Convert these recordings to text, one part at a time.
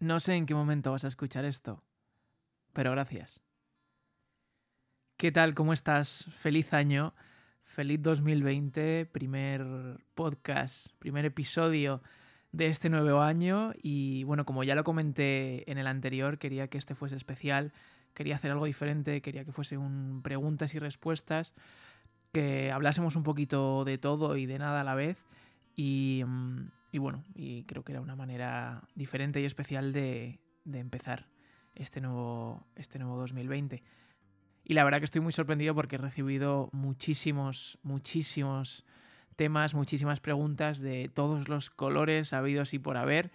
No sé en qué momento vas a escuchar esto, pero gracias. ¿Qué tal? ¿Cómo estás? Feliz año, feliz 2020, primer podcast, primer episodio de este nuevo año y bueno, como ya lo comenté en el anterior, quería que este fuese especial, quería hacer algo diferente, quería que fuese un preguntas y respuestas, que hablásemos un poquito de todo y de nada a la vez y, mm, y bueno, y creo que era una manera diferente y especial de, de empezar este nuevo, este nuevo 2020. Y la verdad que estoy muy sorprendido porque he recibido muchísimos, muchísimos temas, muchísimas preguntas de todos los colores habidos y por haber.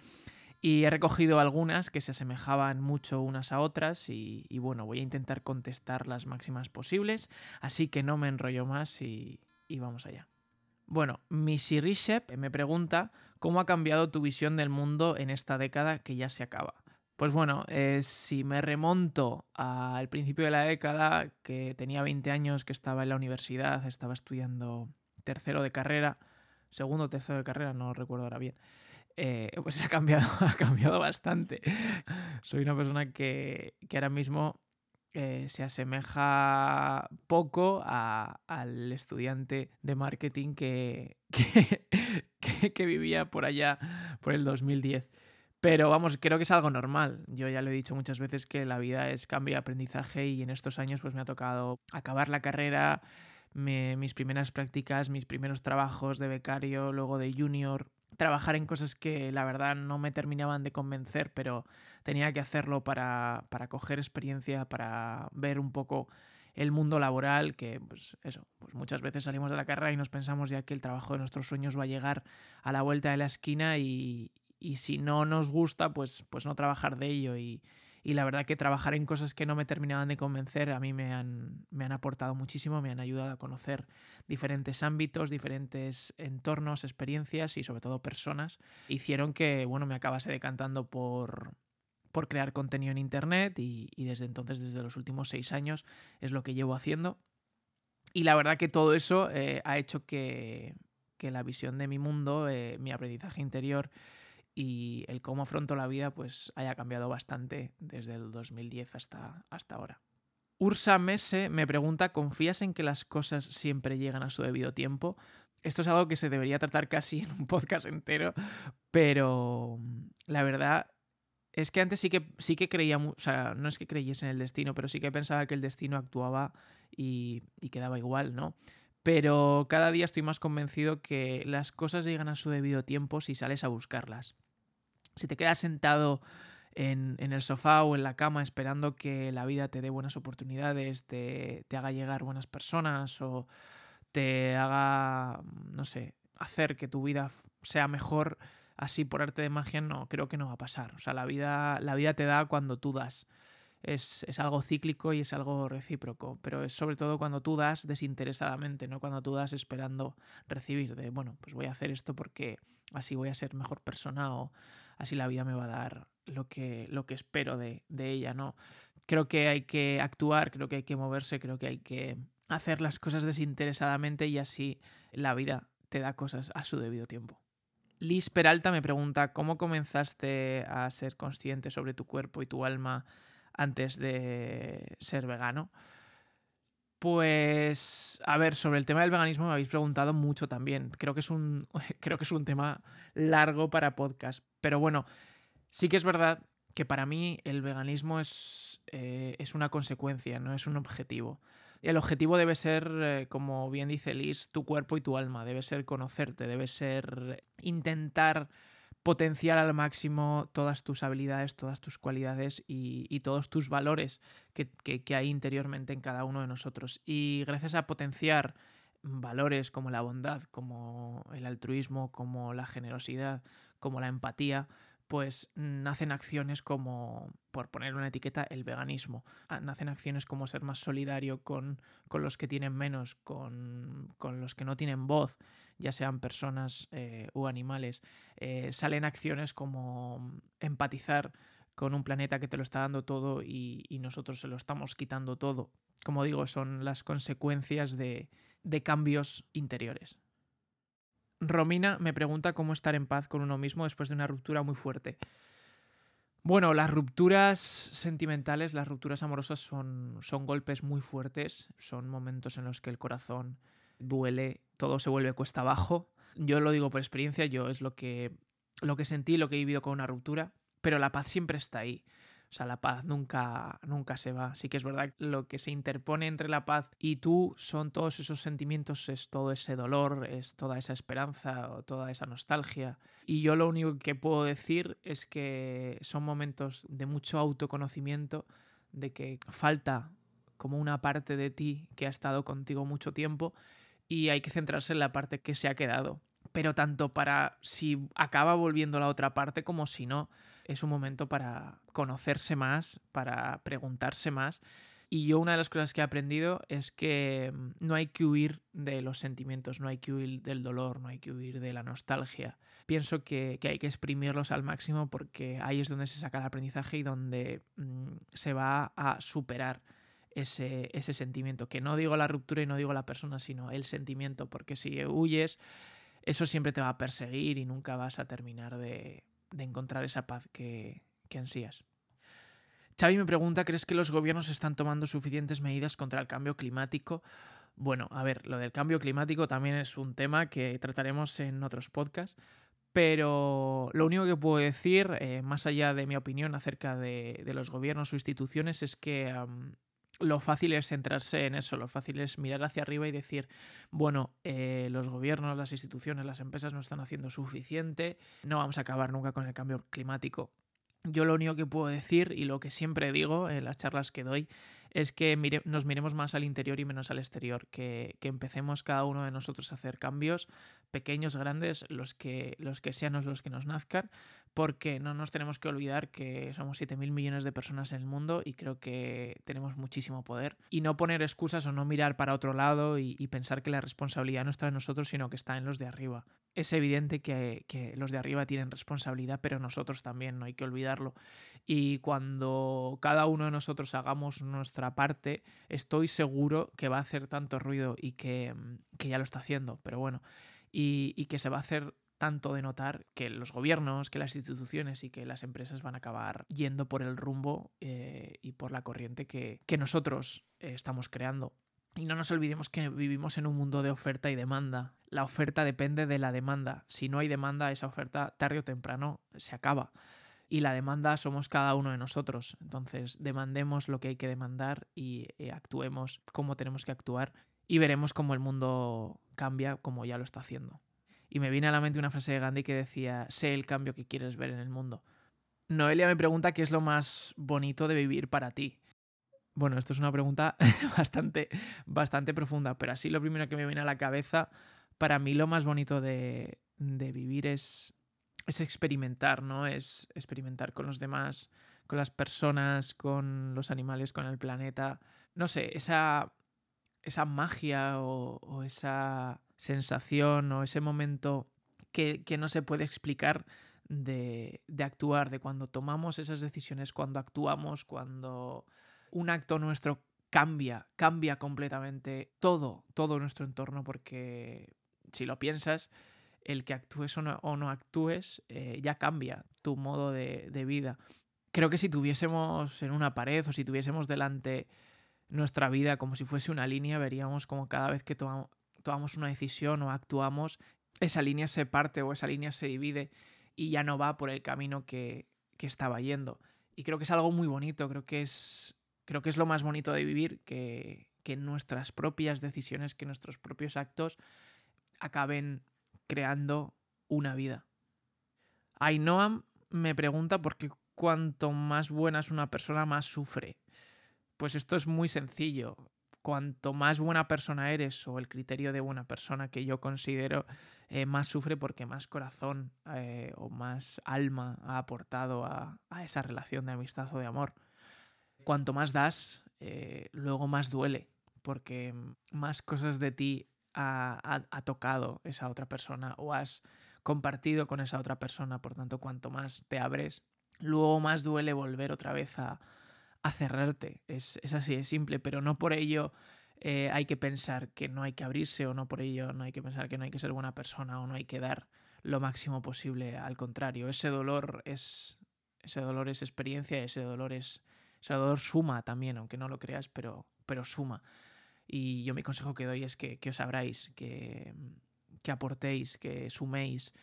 Y he recogido algunas que se asemejaban mucho unas a otras y, y bueno, voy a intentar contestar las máximas posibles, así que no me enrollo más y, y vamos allá. Bueno, Missy Rishep me pregunta cómo ha cambiado tu visión del mundo en esta década que ya se acaba. Pues bueno, eh, si me remonto al principio de la década, que tenía 20 años, que estaba en la universidad, estaba estudiando tercero de carrera, segundo o tercero de carrera, no recuerdo ahora bien, eh, pues ha cambiado, ha cambiado bastante. Soy una persona que, que ahora mismo eh, se asemeja poco a- al estudiante de marketing que, que, que- vivía por allá, por el 2010. Pero vamos, creo que es algo normal. Yo ya lo he dicho muchas veces que la vida es cambio y aprendizaje y en estos años pues me ha tocado acabar la carrera, mis primeras prácticas, mis primeros trabajos de becario, luego de junior, trabajar en cosas que la verdad no me terminaban de convencer, pero tenía que hacerlo para, para coger experiencia, para ver un poco el mundo laboral, que pues eso, pues muchas veces salimos de la carrera y nos pensamos ya que el trabajo de nuestros sueños va a llegar a la vuelta de la esquina y, y si no nos gusta, pues, pues no trabajar de ello. Y, y la verdad que trabajar en cosas que no me terminaban de convencer a mí me han, me han aportado muchísimo, me han ayudado a conocer diferentes ámbitos, diferentes entornos, experiencias y sobre todo personas. Hicieron que, bueno, me acabase decantando por, por crear contenido en Internet y, desde entonces, desde los últimos seis años, es lo que llevo haciendo. Y la verdad que todo eso eh, ha hecho que, que la visión de mi mundo, eh, mi aprendizaje interior y el cómo afronto la vida pues haya cambiado bastante desde el 2010 hasta, hasta ahora. Ursa Mese me pregunta, ¿confías en que las cosas siempre llegan a su debido tiempo? Esto es algo que se debería tratar casi en un podcast entero, pero la verdad es que antes sí que, sí que creía, o sea, no es que creyese en el destino, pero sí que pensaba que el destino actuaba y, y quedaba igual, ¿no? Pero cada día estoy más convencido que las cosas llegan a su debido tiempo si sales a buscarlas. Si te quedas sentado en, en el sofá o en la cama esperando que la vida te dé buenas oportunidades, te, te haga llegar buenas personas o te haga, no sé, hacer que tu vida sea mejor así por arte de magia, no, creo que no va a pasar. O sea, la vida, la vida te da cuando tú das. Es, es algo cíclico y es algo recíproco, pero es sobre todo cuando tú das desinteresadamente, no cuando tú das esperando recibir, de, bueno, pues voy a hacer esto porque así voy a ser mejor persona o así la vida me va a dar lo que, lo que espero de, de ella, ¿no? Creo que hay que actuar, creo que hay que moverse, creo que hay que hacer las cosas desinteresadamente y así la vida te da cosas a su debido tiempo. Liz Peralta me pregunta, ¿cómo comenzaste a ser consciente sobre tu cuerpo y tu alma antes de ser vegano? Pues, a ver, sobre el tema del veganismo me habéis preguntado mucho también. Creo que es un, creo que es un tema largo para podcast. Pero bueno, sí que es verdad que para mí el veganismo es, eh, es una consecuencia, no es un objetivo. El objetivo debe ser, eh, como bien dice Liz, tu cuerpo y tu alma. Debe ser conocerte, debe ser intentar potenciar al máximo todas tus habilidades, todas tus cualidades y, todos tus valores que hay interiormente en cada uno de nosotros. Y gracias a potenciar valores como la bondad, como el altruismo, como la generosidad, como la empatía, pues nacen acciones como, por poner una etiqueta, el veganismo. Ah, Nacen acciones como ser más solidario con, con los que tienen menos, con, con los que no tienen voz, ya sean personas eh, u animales. Eh, salen acciones como empatizar con un planeta que te lo está dando todo y, nosotros se lo estamos quitando todo. Como digo, son las consecuencias de cambios interiores. Romina me pregunta cómo estar en paz con uno mismo después de una ruptura muy fuerte. Bueno, las rupturas sentimentales, las rupturas amorosas son, son golpes muy fuertes, son momentos en los que el corazón duele, todo se vuelve cuesta abajo. Yo lo digo por experiencia, yo es lo que, lo que sentí, lo que he vivido con una ruptura, pero la paz siempre está ahí. O sea, la paz nunca, nunca se va. Sí que es verdad que lo que se interpone entre la paz y tú son todos esos sentimientos, es todo ese dolor, es toda esa esperanza o toda esa nostalgia. Y yo lo único que puedo decir es que son momentos de mucho autoconocimiento, de que falta como una parte de ti que ha estado contigo mucho tiempo y hay que centrarse en la parte que se ha quedado. Pero tanto para si acaba volviendo la otra parte como si no es un momento para conocerse más, para preguntarse más. Y yo una de las cosas que he aprendido es que mm, no hay que huir de los sentimientos, no hay que huir del dolor, no hay que huir de la nostalgia. Pienso que, hay que exprimirlos al máximo porque ahí es donde se saca el aprendizaje y donde mm, se va a superar ese, ese sentimiento. Que no digo la ruptura y no digo la persona, sino el sentimiento, porque si huyes, eso siempre te va a perseguir y nunca vas a terminar de, de encontrar esa paz que, que ansías. Xavi me pregunta, ¿crees que los gobiernos están tomando suficientes medidas contra el cambio climático? Bueno, a ver, lo del cambio climático también es un tema que trataremos en otros podcasts, pero lo único que puedo decir, eh, más allá de mi opinión acerca de, los gobiernos o instituciones, es que lo fácil es centrarse en eso, lo fácil es mirar hacia arriba y decir, bueno, eh, los gobiernos, las instituciones, las empresas no están haciendo suficiente, no vamos a acabar nunca con el cambio climático. Yo lo único que puedo decir y lo que siempre digo en las charlas que doy es que nos miremos más al interior y menos al exterior, que, que, empecemos cada uno de nosotros a hacer cambios, pequeños, grandes, los que, los que sean los que nos nazcan, porque no nos tenemos que olvidar que somos 7.000 millones de personas en el mundo y creo que tenemos muchísimo poder. Y no poner excusas o no mirar para otro lado y, pensar que la responsabilidad no está en nosotros, sino que está en los de arriba. Es evidente que, que, los de arriba tienen responsabilidad, pero nosotros también, no hay que olvidarlo. Y cuando cada uno de nosotros hagamos nuestra parte, estoy seguro que va a hacer tanto ruido y que, que ya lo está haciendo, pero bueno, y, y que se va a hacer tanto de notar que los gobiernos, que las instituciones y que las empresas van a acabar yendo por el rumbo eh, y por la corriente que, nosotros eh, estamos creando. Y no nos olvidemos que vivimos en un mundo de oferta y demanda. La oferta depende de la demanda. Si no hay demanda, esa oferta tarde o temprano se acaba. Y la demanda somos cada uno de nosotros. Entonces, demandemos lo que hay que demandar y eh, actuemos como tenemos que actuar y veremos cómo el mundo cambia como ya lo está haciendo. Y me viene a la mente una frase de Gandhi que decía, sé el cambio que quieres ver en el mundo. Noelia me pregunta qué es lo más bonito de vivir para ti. Bueno, esto es una pregunta bastante, bastante profunda, pero así lo primero que me viene a la cabeza, para mí lo más bonito de, de vivir es, es experimentar, ¿no? Es experimentar con los demás, con las personas, con los animales, con el planeta. No sé, esa, esa magia o esa sensación o ese momento que, no se puede explicar de, actuar, de cuando tomamos esas decisiones, cuando actuamos, cuando un acto nuestro cambia, cambia completamente todo, todo nuestro entorno, porque si lo piensas, el que actúes o no, actúes eh, ya cambia tu modo de, de, vida. Creo que si tuviésemos en una pared o si tuviésemos delante nuestra vida como si fuese una línea, veríamos como cada vez que tomamos tomamos una decisión o actuamos, esa línea se parte o esa línea se divide y ya no va por el camino que, estaba yendo. Y creo que es algo muy bonito, creo que es, creo que es lo más bonito de vivir, que, que nuestras propias decisiones, que nuestros propios actos acaben creando una vida. Ainhoa me pregunta por qué cuanto más buena es una persona, más sufre. Pues esto es muy sencillo cuanto más buena persona eres o el criterio de buena persona que yo considero, eh, más sufre porque más corazón eh, o más alma ha aportado a, esa relación de amistad o de amor. Cuanto más das, eh, luego más duele porque más cosas de ti ha, tocado esa otra persona o has compartido con esa otra persona. Por tanto, cuanto más te abres, luego más duele volver otra vez a, a cerrarte. Es, así, es simple, pero no por ello eh, hay que pensar que no hay que abrirse o no por ello no hay que pensar que no hay que ser buena persona o no hay que dar lo máximo posible. Al contrario, ese dolor es, Ese dolor es experiencia, ese dolor es. Ese dolor suma también, aunque no lo creas, pero, pero suma. Y yo mi consejo que doy es que, que os abráis, que, que aportéis, que suméis,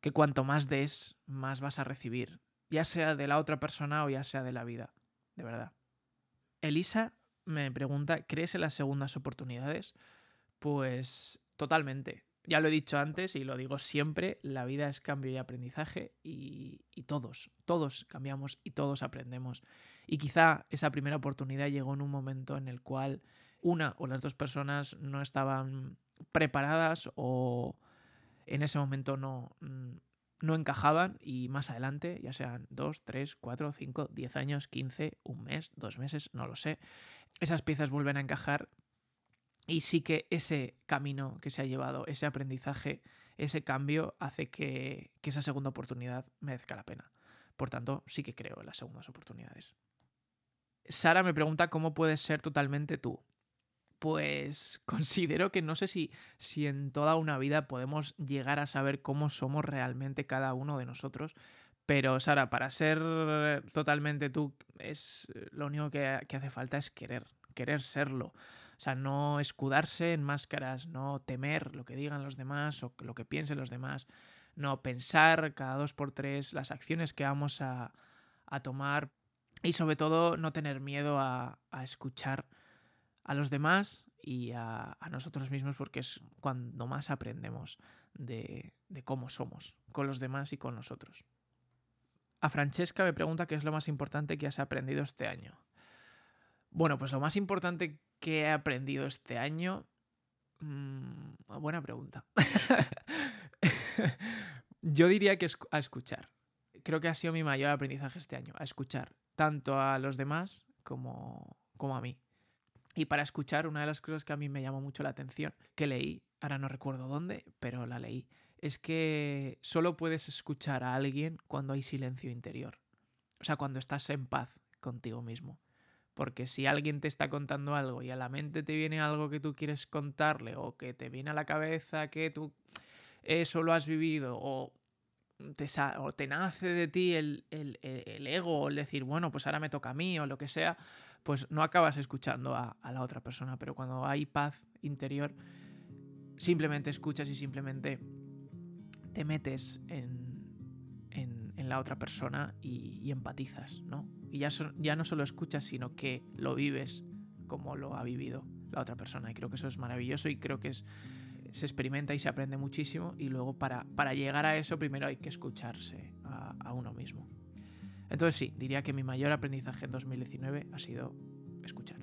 que cuanto más des, más vas a recibir, ya sea de la otra persona o ya sea de la vida, de verdad. Elisa me pregunta, ¿crees en las segundas oportunidades? Pues totalmente. Ya lo he dicho antes y lo digo siempre, la vida es cambio y aprendizaje y, y, todos, todos cambiamos y todos aprendemos. Y quizá esa primera oportunidad llegó en un momento en el cual una o las dos personas no estaban preparadas o en ese momento no, no encajaban y más adelante, ya sean dos, tres, cuatro, cinco, diez años, quince, un mes, dos meses, no lo sé, esas piezas vuelven a encajar y sí que ese camino que se ha llevado, ese aprendizaje, ese cambio hace que, que esa segunda oportunidad merezca la pena. Por tanto, sí que creo en las segundas oportunidades. Sara me pregunta cómo puedes ser totalmente tú pues considero que no sé si, si en toda una vida podemos llegar a saber cómo somos realmente cada uno de nosotros. Pero Sara, para ser totalmente tú, es lo único que, que hace falta es querer, querer serlo. O sea, no escudarse en máscaras, no temer lo que digan los demás o lo que piensen los demás, no pensar cada dos por tres las acciones que vamos a, a tomar y sobre todo no tener miedo a, a escuchar a los demás y a, nosotros mismos porque es cuando más aprendemos de, cómo somos con los demás y con nosotros. A Francesca me pregunta qué es lo más importante que has aprendido este año. Bueno, pues lo más importante que he aprendido este año... Mmm, buena pregunta. Yo diría que es a escuchar. Creo que ha sido mi mayor aprendizaje este año, a escuchar tanto a los demás como a mí. Y para escuchar, una de las cosas que a mí me llamó mucho la atención, que leí, ahora no recuerdo dónde, pero la leí, es que solo puedes escuchar a alguien cuando hay silencio interior. O sea, cuando estás en paz contigo mismo. Porque si alguien te está contando algo y a la mente te viene algo que tú quieres contarle o que te viene a la cabeza que tú eso lo has vivido o te, o te nace de ti el, el, el ego o el decir, bueno, pues ahora me toca a mí o lo que sea, pues no acabas escuchando a, la otra persona. Pero cuando hay paz interior, simplemente escuchas y simplemente te metes en, la otra persona y, empatizas, ¿no? Y ya, ya no solo escuchas, sino que lo vives como lo ha vivido la otra persona. Y creo que eso es maravilloso y creo que se experimenta y se aprende muchísimo. Y luego para llegar a eso, primero hay que escucharse a uno mismo. Entonces sí, diría que mi mayor aprendizaje en 2019 ha sido escuchar.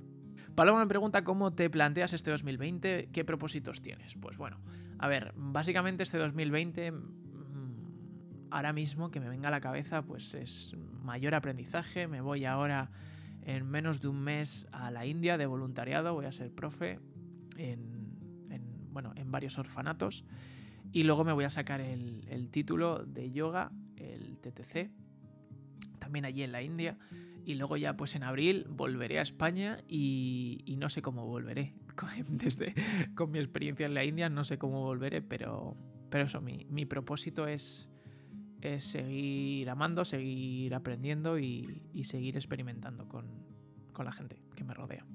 Paloma me pregunta cómo te planteas este 2020, qué propósitos tienes. Pues bueno, a ver, básicamente este 2020, mm, ahora mismo que me venga a la cabeza, pues es mayor aprendizaje. Me voy ahora en menos de un mes a la India de voluntariado, voy a ser profe en, bueno, en varios orfanatos. Y luego me voy a sacar el, el título de yoga, el TTC, también allí en la India. Y luego ya pues en abril volveré a España y, no sé cómo volveré. Desde, con mi experiencia en la India no sé cómo volveré, pero, pero eso, mi, mi propósito es, es seguir amando, seguir aprendiendo y, seguir experimentando con, con, la gente que me rodea.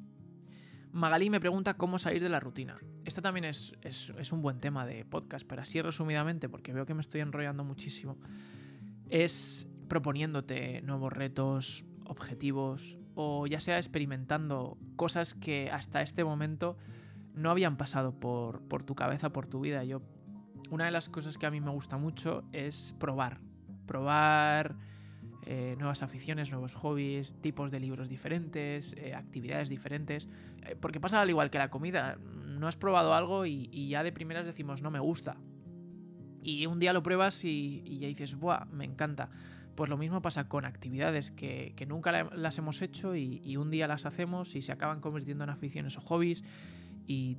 Magalí me pregunta cómo salir de la rutina. Este también es, es, es un buen tema de podcast, pero así resumidamente, porque veo que me estoy enrollando muchísimo, es proponiéndote nuevos retos, objetivos o ya sea experimentando cosas que hasta este momento no habían pasado por, por tu cabeza, por tu vida. Yo, una de las cosas que a mí me gusta mucho es probar. Probar eh, nuevas aficiones, nuevos hobbies, tipos de libros diferentes, eh, actividades diferentes. Eh, porque pasa al igual que la comida. No has probado algo y, ya de primeras decimos no me gusta. Y un día lo pruebas y, y ya dices, ¡buah! Me encanta. Pues lo mismo pasa con actividades que, nunca las hemos hecho y, un día las hacemos y se acaban convirtiendo en aficiones o hobbies. Y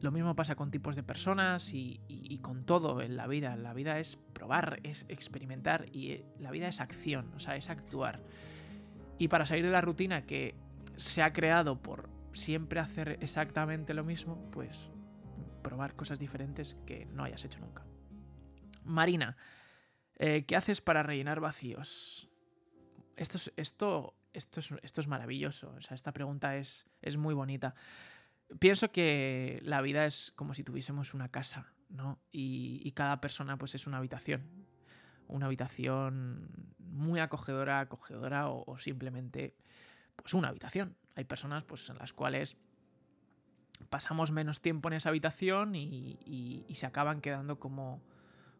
lo mismo pasa con tipos de personas y, con todo en la vida. La vida es probar, es experimentar y eh, la vida es acción, o sea, es actuar. Y para salir de la rutina que se ha creado por siempre hacer exactamente lo mismo, pues probar cosas diferentes que no hayas hecho nunca. Marina, eh, ¿Qué haces para rellenar vacíos? esto es, maravilloso. O sea, esta pregunta es, muy bonita. Pienso que la vida es como si tuviésemos una casa, ¿no? Y, cada persona pues es una habitación. Una habitación muy acogedora, acogedora o, simplemente pues una habitación. Hay personas pues en las cuales pasamos menos tiempo en esa habitación y, se acaban quedando como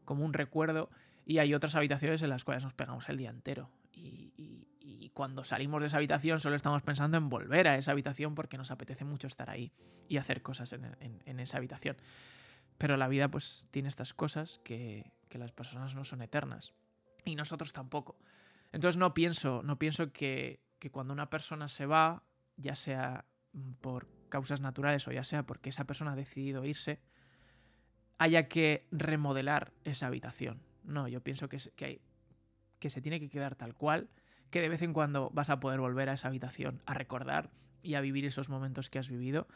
un recuerdo y hay otras habitaciones en las cuales nos pegamos el día entero y, cuando salimos de esa habitación solo estamos pensando en volver a esa habitación porque nos apetece mucho estar ahí y hacer cosas en, esa habitación. Pero la vida pues tiene estas cosas que, las personas no son eternas y nosotros tampoco. Entonces no pienso, no pienso que, que cuando una persona se va, ya sea por causas naturales o ya sea porque esa persona ha decidido irse, haya que remodelar esa habitación. No, yo pienso que, que, se tiene que quedar tal cual, que de vez en cuando vas a poder volver a esa habitación a recordar y a vivir esos momentos que has vivido.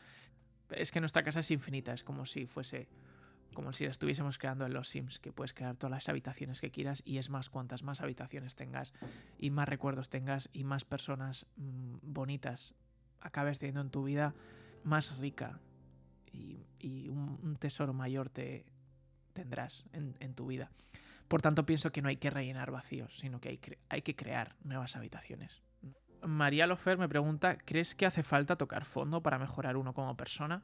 Es que nuestra casa es infinita, es como si fuese como si la estuviésemos creando en los Sims, que puedes crear todas las habitaciones que quieras y es más cuantas más habitaciones tengas y más recuerdos tengas y más personas mm, bonitas acabes teniendo en tu vida, más rica y, un, tesoro mayor te tendrás en tu vida. Por tanto, pienso que no hay que rellenar vacíos, sino que hay, que crear nuevas habitaciones. María Lofer me pregunta, ¿crees que hace falta tocar fondo para mejorar uno como persona?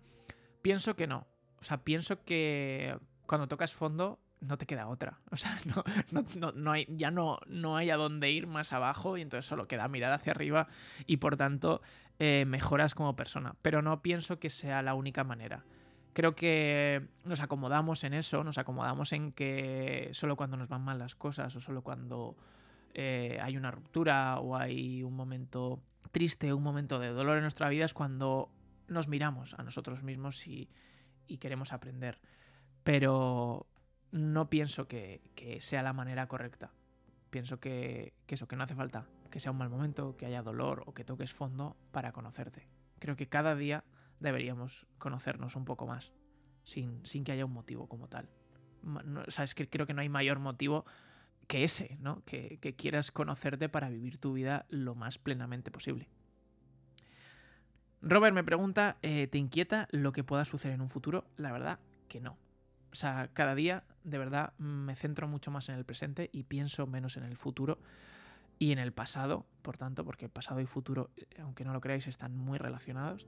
Pienso que no. O sea, pienso que cuando tocas fondo no te queda otra. O sea, no, hay, ya no, no hay a dónde ir más abajo y entonces solo queda mirar hacia arriba y por tanto eh, mejoras como persona. Pero no pienso que sea la única manera. Creo que nos acomodamos en eso, nos acomodamos en que solo cuando nos van mal las cosas o solo cuando eh, hay una ruptura o hay un momento triste, un momento de dolor en nuestra vida es cuando nos miramos a nosotros mismos y, queremos aprender. Pero no pienso que, sea la manera correcta. Pienso que, que eso, que no hace falta que sea un mal momento, que haya dolor o que toques fondo para conocerte. Creo que cada día deberíamos conocernos un poco más, sin, sin que haya un motivo como tal. o sea, es que creo que no hay mayor motivo que ese, ¿no? Que, quieras conocerte para vivir tu vida lo más plenamente posible. Robert me pregunta, eh, ¿te inquieta lo que pueda suceder en un futuro? La verdad que no. O sea, cada día de verdad me centro mucho más en el presente y pienso menos en el futuro y en el pasado, por tanto, porque el pasado y futuro, eh, aunque no lo creáis, están muy relacionados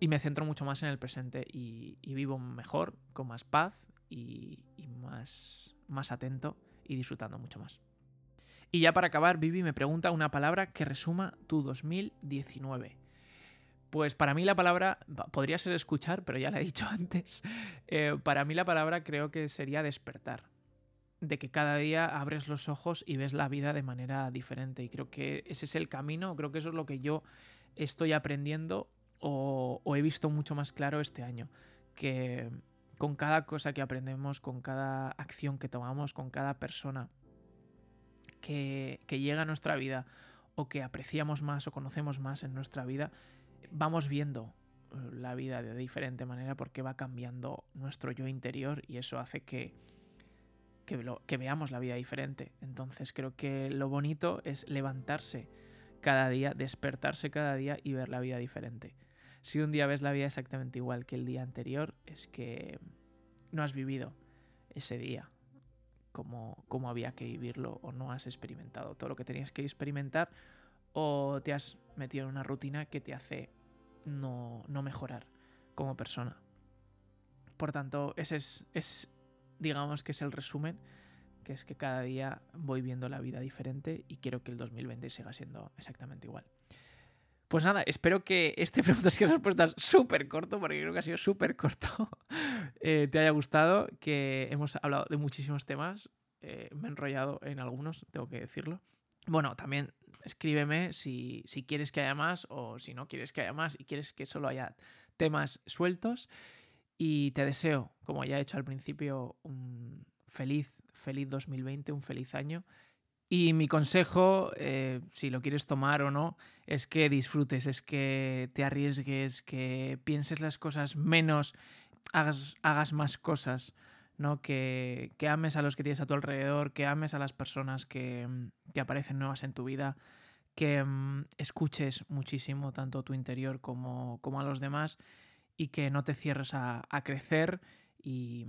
y me centro mucho más en el presente y, vivo mejor, con más paz y, más, más atento y disfrutando mucho más. Y ya para acabar, Vivi me pregunta una palabra que resuma tu 2019. Pues para mí la palabra, podría ser escuchar, pero ya la he dicho antes, eh, para mí la palabra creo que sería despertar. De que cada día abres los ojos y ves la vida de manera diferente. Y creo que ese es el camino, creo que eso es lo que yo estoy aprendiendo o, he visto mucho más claro este año, que con cada cosa que aprendemos, con cada acción que tomamos, con cada persona que, llega a nuestra vida o que apreciamos más o conocemos más en nuestra vida, vamos viendo eh, la vida de diferente manera porque va cambiando nuestro yo interior y eso hace que, que, veamos la vida diferente. Entonces creo que lo bonito es levantarse cada día, despertarse cada día y ver la vida diferente. Si un día ves la vida exactamente igual que el día anterior, es que no has vivido ese día como, como había que vivirlo o no has experimentado todo lo que tenías que experimentar o te has metido en una rutina que te hace no, mejorar como persona. Por tanto, ese es, es, digamos que es el resumen, que es que cada día voy viendo la vida diferente y quiero que el 2020 siga siendo exactamente igual. Pues nada, espero que este preguntas y respuestas súper corto, porque creo que ha sido súper corto, eh, te haya gustado, que hemos hablado de muchísimos temas, eh, me he enrollado en algunos, tengo que decirlo. Bueno, también escríbeme si, si, quieres que haya más o si no quieres que haya más y quieres que solo haya temas sueltos. Y te deseo, como ya he hecho al principio, un feliz, feliz 2020, un feliz año y mi consejo, eh, si lo quieres tomar o no, es que disfrutes, es que te arriesgues, que pienses las cosas menos, hagas, hagas más cosas, ¿no? Que, que, ames a los que tienes a tu alrededor, que ames a las personas que, que aparecen nuevas en tu vida, que mm, escuches muchísimo tanto tu interior como, como, a los demás y que no te cierres a, a crecer y,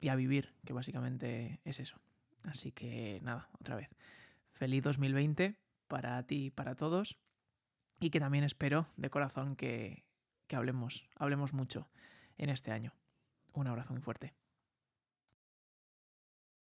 y a vivir, que básicamente es eso. Así que nada, otra vez. Feliz 2020 para ti y para todos. Y que también espero de corazón que, que hablemos, hablemos mucho en este año. Un abrazo muy fuerte.